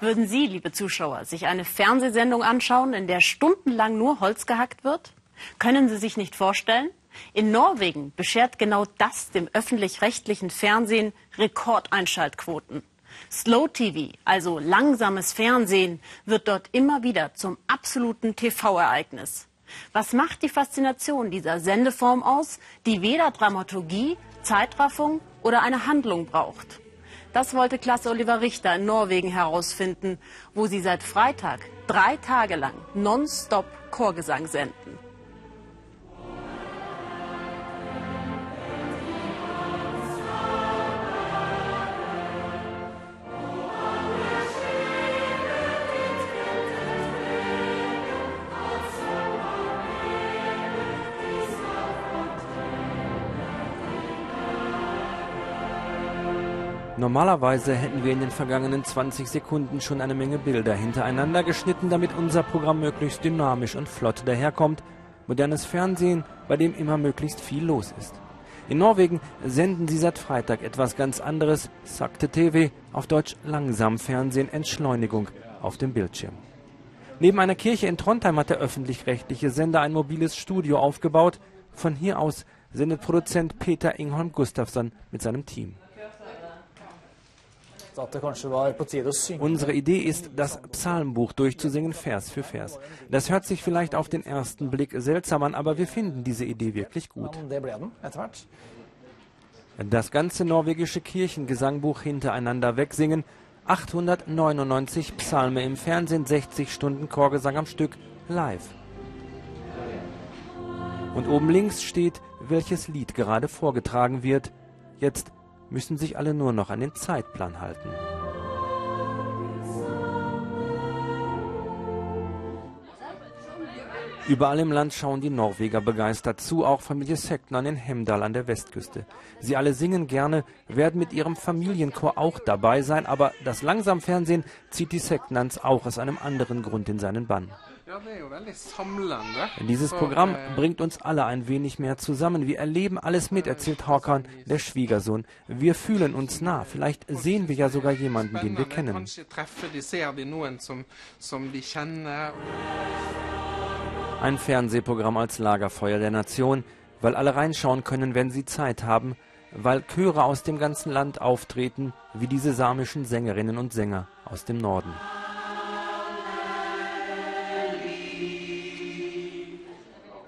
Würden Sie, liebe Zuschauer, sich eine Fernsehsendung anschauen, in der stundenlang nur Holz gehackt wird? Können Sie sich nicht vorstellen? In Norwegen beschert genau das dem öffentlich-rechtlichen Fernsehen Rekordeinschaltquoten. Slow TV, also langsames Fernsehen, wird dort immer wieder zum absoluten TV-Ereignis. Was macht die Faszination dieser Sendeform aus, die weder Dramaturgie, Zeitraffung oder eine Handlung braucht? Das wollte Klasse Oliver Richter in Norwegen herausfinden, wo sie seit Freitag drei Tage lang nonstop Chorgesang senden. Normalerweise hätten wir in den vergangenen 20 Sekunden schon eine Menge Bilder hintereinander geschnitten, damit unser Programm möglichst dynamisch und flott daherkommt. Modernes Fernsehen, bei dem immer möglichst viel los ist. In Norwegen senden sie seit Freitag etwas ganz anderes, sagte TV, auf Deutsch langsam Fernsehen, Entschleunigung auf dem Bildschirm. Neben einer Kirche in Trondheim hat der öffentlich-rechtliche Sender ein mobiles Studio aufgebaut. Von hier aus sendet Produzent Peter Ingholm Gustafsson mit seinem Team. Unsere Idee ist, das Psalmbuch durchzusingen, Vers für Vers. Das hört sich vielleicht auf den ersten Blick seltsam an, aber wir finden diese Idee wirklich gut. Das ganze norwegische Kirchengesangbuch hintereinander wegsingen, 899 Psalme im Fernsehen, 60 Stunden Chorgesang am Stück, live. Und oben links steht, welches Lied gerade vorgetragen wird. Jetzt müssen sich alle nur noch an den Zeitplan halten. Überall im Land schauen die Norweger begeistert zu, auch Familie Seknan in Hemdal an der Westküste. Sie alle singen gerne, werden mit ihrem Familienchor auch dabei sein, aber das Langsamfernsehen zieht die Seknans auch aus einem anderen Grund in seinen Bann. Dieses Programm bringt uns alle ein wenig mehr zusammen. Wir erleben alles mit, erzählt Håkan, der Schwiegersohn. Wir fühlen uns nah. Vielleicht sehen wir ja sogar jemanden, den wir kennen. Ein Fernsehprogramm als Lagerfeuer der Nation, weil alle reinschauen können, wenn sie Zeit haben, weil Chöre aus dem ganzen Land auftreten, wie diese samischen Sängerinnen und Sänger aus dem Norden.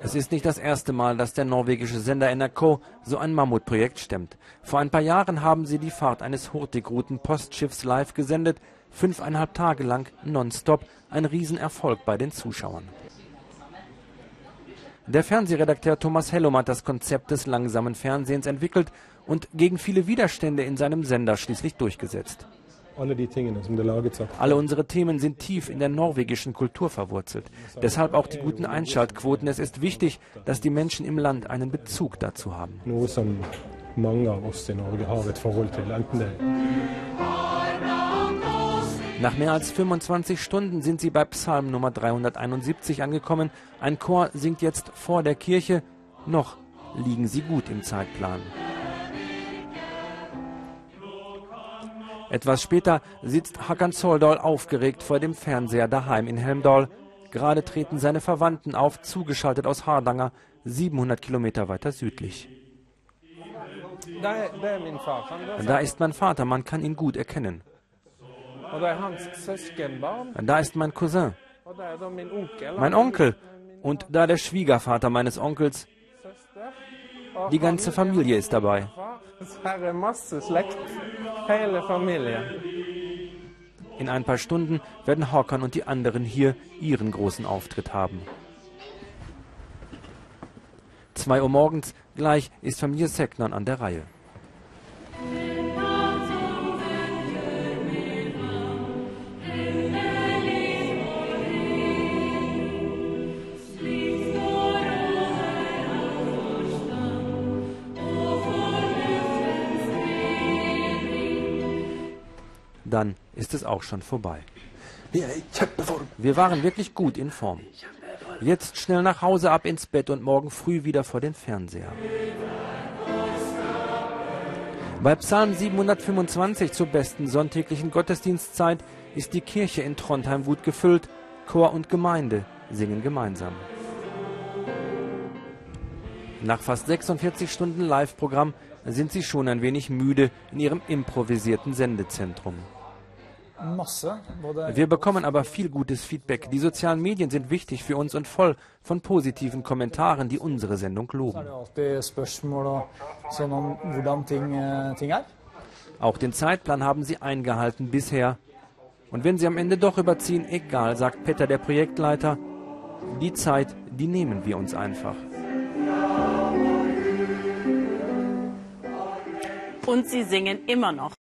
Es ist nicht das erste Mal, dass der norwegische Sender NRK so ein Mammutprojekt stemmt. Vor ein paar Jahren haben sie die Fahrt eines Hurtigruten-Postschiffs live gesendet, fünfeinhalb Tage lang nonstop, ein Riesenerfolg bei den Zuschauern. Der Fernsehredakteur Thomas Hellum hat das Konzept des langsamen Fernsehens entwickelt und gegen viele Widerstände in seinem Sender schließlich durchgesetzt. Alle unsere Themen sind tief in der norwegischen Kultur verwurzelt. Deshalb auch die guten Einschaltquoten. Es ist wichtig, dass die Menschen im Land einen Bezug dazu haben. Nach mehr als 25 Stunden sind sie bei Psalm Nummer 371 angekommen. Ein Chor singt jetzt vor der Kirche. Noch liegen sie gut im Zeitplan. Etwas später sitzt Hakan Soldal aufgeregt vor dem Fernseher daheim in Helmdal. Gerade treten seine Verwandten auf, zugeschaltet aus Hardanger, 700 Kilometer weiter südlich. Da ist mein Vater, man kann ihn gut erkennen. Da ist mein Cousin, mein Onkel und da der Schwiegervater meines Onkels. Die ganze Familie ist dabei. In ein paar Stunden werden Håkan und die anderen hier ihren großen Auftritt haben. Zwei Uhr morgens, gleich ist Familie Seknan an der Reihe. Dann ist es auch schon vorbei. Wir waren wirklich gut in Form. Jetzt schnell nach Hause, ab ins Bett und morgen früh wieder vor den Fernseher. Bei Psalm 725 zur besten sonntäglichen Gottesdienstzeit ist die Kirche in Trondheim gut gefüllt. Chor und Gemeinde singen gemeinsam. Nach fast 46 Stunden Live-Programm sind sie schon ein wenig müde in ihrem improvisierten Sendezentrum. Wir bekommen aber viel gutes Feedback. Die sozialen Medien sind wichtig für uns und voll von positiven Kommentaren, die unsere Sendung loben. Auch den Zeitplan haben sie eingehalten bisher. Und wenn sie am Ende doch überziehen, egal, sagt Petter, der Projektleiter, die Zeit, die nehmen wir uns einfach. Und sie singen immer noch.